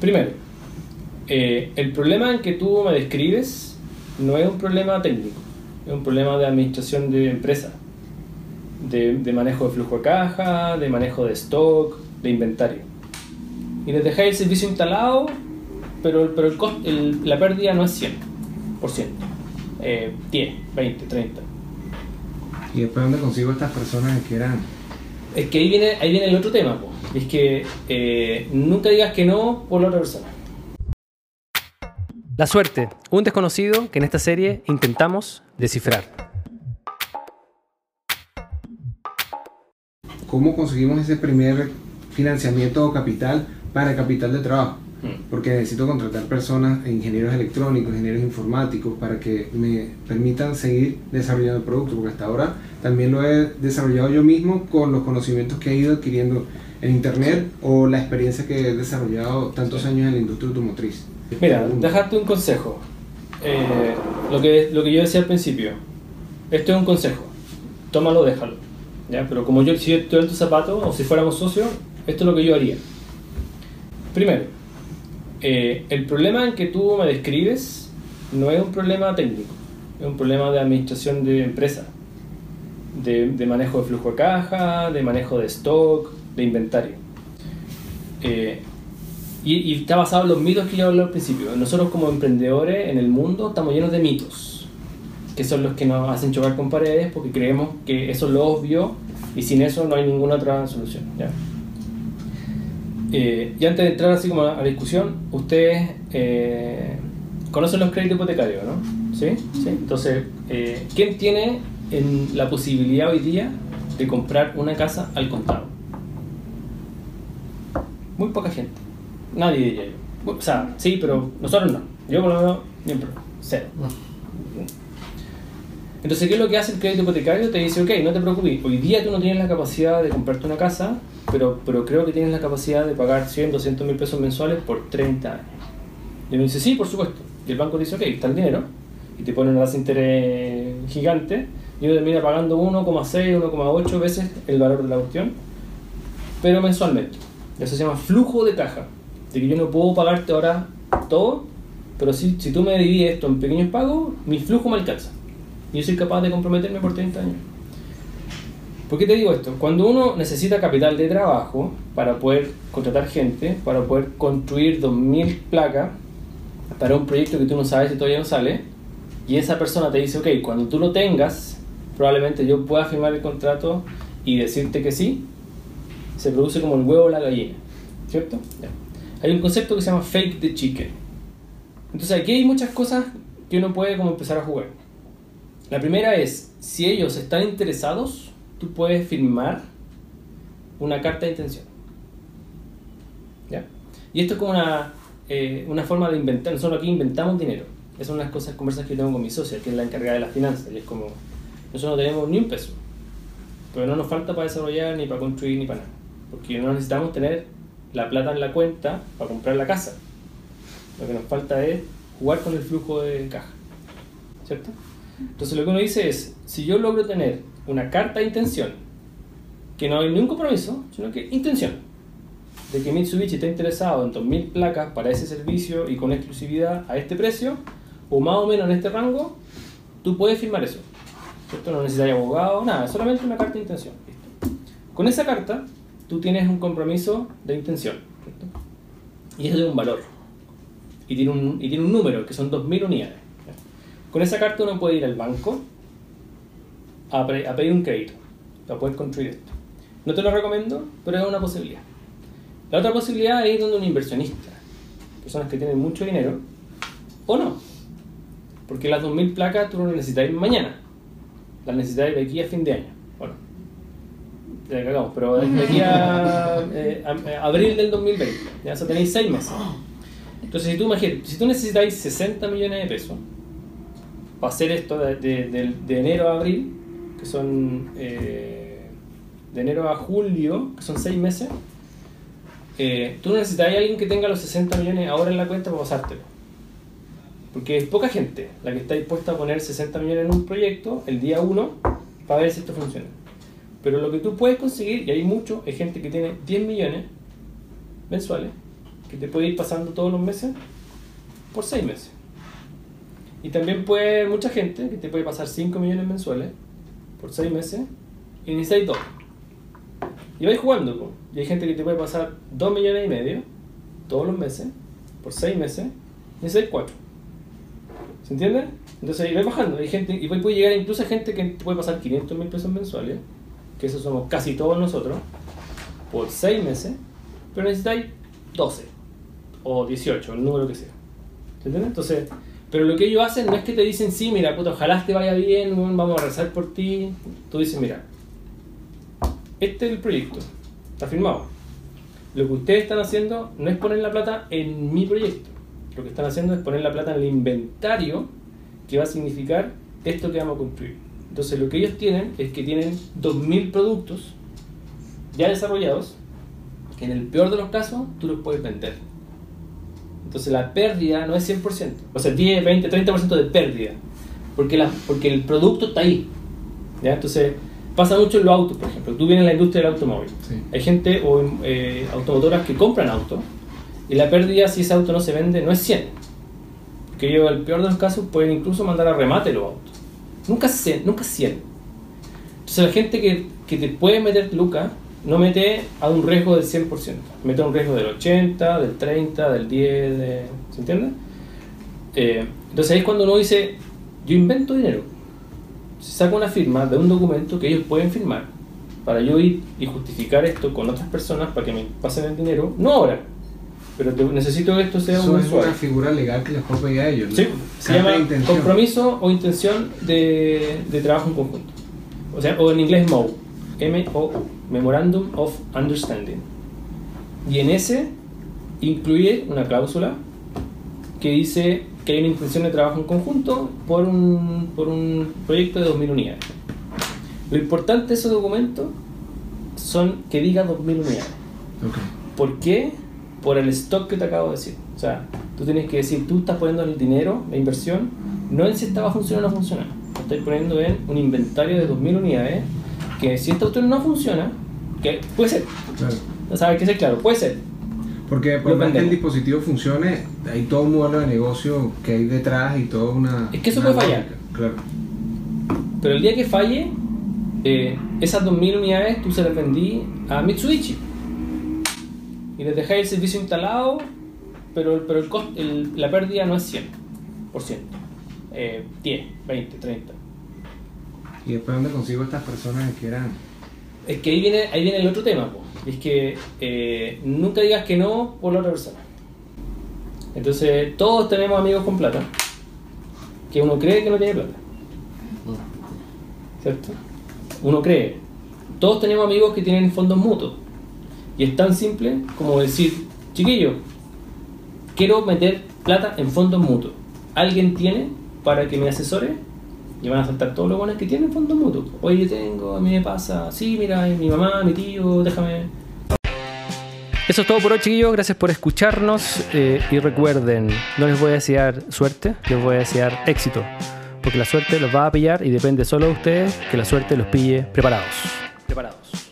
Primero, eh, el problema en que tú me describes no es un problema técnico, es un problema de administración de empresa, de, de manejo de flujo de caja, de manejo de stock, de inventario. Y les dejáis el servicio instalado, pero, pero el cost- el- la pérdida no es 100%, eh, 10, 20, 30. ¿Y después dónde consigo estas personas que eran? Es que ahí viene, ahí viene el otro tema, po. Es que eh, nunca digas que no por la otra persona. La suerte, un desconocido que en esta serie intentamos descifrar. ¿Cómo conseguimos ese primer financiamiento o capital para capital de trabajo? Porque necesito contratar personas, ingenieros electrónicos, ingenieros informáticos, para que me permitan seguir desarrollando el producto, porque hasta ahora también lo he desarrollado yo mismo con los conocimientos que he ido adquiriendo en Internet o la experiencia que he desarrollado tantos años en la industria automotriz. Mira, dejarte un consejo. Eh, lo, que, lo que yo decía al principio. Esto es un consejo. Tómalo, déjalo. ¿ya? Pero como yo, si yo estoy en tus zapatos o si fuéramos socios, esto es lo que yo haría. Primero, eh, el problema en que tú me describes no es un problema técnico, es un problema de administración de empresa, de manejo de flujo de caja, de manejo de stock, de inventario. Eh, y, está basado en los mitos que yo hablé al principio. Nosotros como emprendedores en el mundo estamos llenos de mitos, que son los que nos hacen chocar con paredes porque creemos que eso es lo obvio y sin eso no hay ninguna otra solución. ¿ya? Eh, y antes de entrar así como a la discusión, ustedes eh, conocen los créditos hipotecarios, ¿no? ¿Sí? ¿Sí? Entonces, eh, ¿quién tiene en la posibilidad hoy día de comprar una casa al contado? Muy poca gente. Nadie diría yo. O sea, sí, pero nosotros no. Yo por lo menos, siempre, cero. Entonces, ¿qué es lo que hace el crédito hipotecario? Te dice, ok, no te preocupes, hoy día tú no tienes la capacidad de comprarte una casa, pero, pero creo que tienes la capacidad de pagar 100, 200 mil pesos mensuales por 30 años. Y uno dice, sí, por supuesto. Y el banco dice, ok, está el dinero, y te pone una tasa de interés gigante, y uno termina pagando 1,6, 1,8 veces el valor de la cuestión, pero mensualmente. Eso se llama flujo de caja. De que yo no puedo pagarte ahora todo, pero si, si tú me divides esto en pequeños pagos, mi flujo me alcanza. Y yo soy capaz de comprometerme por 30 años. ¿Por qué te digo esto? Cuando uno necesita capital de trabajo para poder contratar gente, para poder construir 2.000 placas para un proyecto que tú no sabes si todavía no sale, y esa persona te dice, ok, cuando tú lo tengas, probablemente yo pueda firmar el contrato y decirte que sí, se produce como el huevo o la gallina, ¿cierto? Hay un concepto que se llama fake the chicken. Entonces aquí hay muchas cosas que uno puede como empezar a jugar. La primera es, si ellos están interesados, tú puedes firmar una carta de intención. ¿Ya? Y esto es como una, eh, una forma de inventar, nosotros aquí inventamos dinero. Esas son las cosas, conversas que tengo con mi socia, que es la encargada de las finanzas, y es como, nosotros no tenemos ni un peso, pero no nos falta para desarrollar, ni para construir, ni para nada. Porque no necesitamos tener la plata en la cuenta para comprar la casa. Lo que nos falta es jugar con el flujo de caja. ¿Cierto? Entonces lo que uno dice es, si yo logro tener una carta de intención, que no hay ningún compromiso, sino que intención, de que Mitsubishi está interesado en 2.000 placas para ese servicio y con exclusividad a este precio, o más o menos en este rango, tú puedes firmar eso. ¿Cierto? No necesitas abogado, nada, solamente una carta de intención. Con esa carta, tú tienes un compromiso de intención. ¿cierto? Y eso es un valor. Y tiene un, y tiene un número, que son 2.000 unidades. Con esa carta uno puede ir al banco a, pedir un crédito para poder construir esto. No te lo recomiendo, pero es una posibilidad. La otra posibilidad es ir donde un inversionista, personas que tienen mucho dinero, o no. Porque las 2.000 placas tú no las necesitas mañana, las necesitas de aquí a fin de año. Pero de aquí a, eh, a abril del 2020, ya eso tenéis 6 meses. Entonces, si tú imagínate, si tú necesitáis 60 millones de pesos para hacer esto de, enero a abril, que son eh, de enero a julio, que son 6 meses, eh, tú necesitas a alguien que tenga los 60 millones ahora en la cuenta para pasártelo. Porque es poca gente la que está dispuesta a poner 60 millones en un proyecto el día 1 para ver si esto funciona. Pero lo que tú puedes conseguir, y hay mucho, es gente que tiene 10 millones mensuales que te puede ir pasando todos los meses por 6 meses. Y también puede mucha gente que te puede pasar 5 millones mensuales por 6 meses y necesitáis 2. Y vais jugando, y hay gente que te puede pasar 2 millones y medio todos los meses por 6 meses y necesitáis 4. ¿Se entiende? Entonces ahí vais bajando. Hay gente, y puede llegar incluso a gente que te puede pasar 500 mil pesos mensuales, que eso somos casi todos nosotros, por 6 meses, pero necesitáis 12 o 18, el número que sea. ¿Se entiende? Entonces, pero lo que ellos hacen no es que te dicen, sí, mira, puto, ojalá te vaya bien, vamos a rezar por ti. Tú dices, mira, este es el proyecto, está firmado. Lo que ustedes están haciendo no es poner la plata en mi proyecto. Lo que están haciendo es poner la plata en el inventario que va a significar esto que vamos a construir. Entonces lo que ellos tienen es que tienen 2.000 productos ya desarrollados que en el peor de los casos tú los puedes vender. Entonces la pérdida no es 100%, o sea, 10, 20, 30% de pérdida, porque, la, porque el producto está ahí. ¿ya? Entonces pasa mucho en los autos, por ejemplo. Tú vienes en la industria del automóvil. Hay gente o eh, automotoras que compran autos y la pérdida si ese auto no se vende no es 100. Porque ellos, en el peor de los casos, pueden incluso mandar a remate los autos. Nunca 100. Nunca 100. Entonces la gente que, que te puede meter lucas no mete a un riesgo del 100%. Mete a un riesgo del 80, del 30, del 10, de, ¿se entiende? Eh, entonces ahí es cuando uno dice, yo invento dinero. Se saca una firma de un documento que ellos pueden firmar para yo ir y justificar esto con otras personas para que me pasen el dinero, no ahora, pero necesito que esto sea Eso un es una figura legal que les puedo pedir a ellos. ¿no? Sí, se llama compromiso o intención de, de, trabajo en conjunto. O sea, o en inglés MOU, M-O-U, Memorandum of Understanding. Y en ese incluye una cláusula que dice que hay una intención de trabajo en conjunto por un, por un proyecto de 2.000 unidades. Lo importante de ese documento son que diga 2.000 unidades. Okay. ¿Por qué? Por el stock que te acabo de decir. O sea, tú tienes que decir, tú estás poniendo el dinero, la inversión, no en si esta va a funcionar o no funciona. Lo estás poniendo en un inventario de 2.000 unidades, que si esta cuestión no funciona, que puede ser. Claro. ¿Sabes qué es claro? Puede ser. Porque por más que el dispositivo funcione, hay todo un modelo de negocio que hay detrás y toda una... Es que eso puede fallar. Claro. Pero el día que falle, eh, esas 2.000 unidades tú se las vendí a Mitsubishi y les dejáis el servicio instalado, pero, pero el, la pérdida no es 100%, eh, 10, 20, 30. ¿Y después dónde consigo estas personas que eran? Es que ahí viene, ahí viene el otro tema, es que eh, nunca digas que no por la otra persona. Entonces, todos tenemos amigos con plata, que uno cree que no tiene plata. ¿Cierto? Uno cree. Todos tenemos amigos que tienen fondos mutuos y es tan simple como decir, chiquillo, quiero meter plata en fondos mutuos. ¿Alguien tiene para que me asesore? Y van a saltar todos los buenos que tienen fondos mutuos. Oye, tengo, a mí me pasa, sí, mira, mi mamá, mi tío, déjame. Eso es todo por hoy, chiquillos. Gracias por escucharnos. Eh, y recuerden, no les voy a desear suerte, les voy a desear éxito. Porque la suerte los va a pillar y depende solo de ustedes que la suerte los pille preparados. Preparados.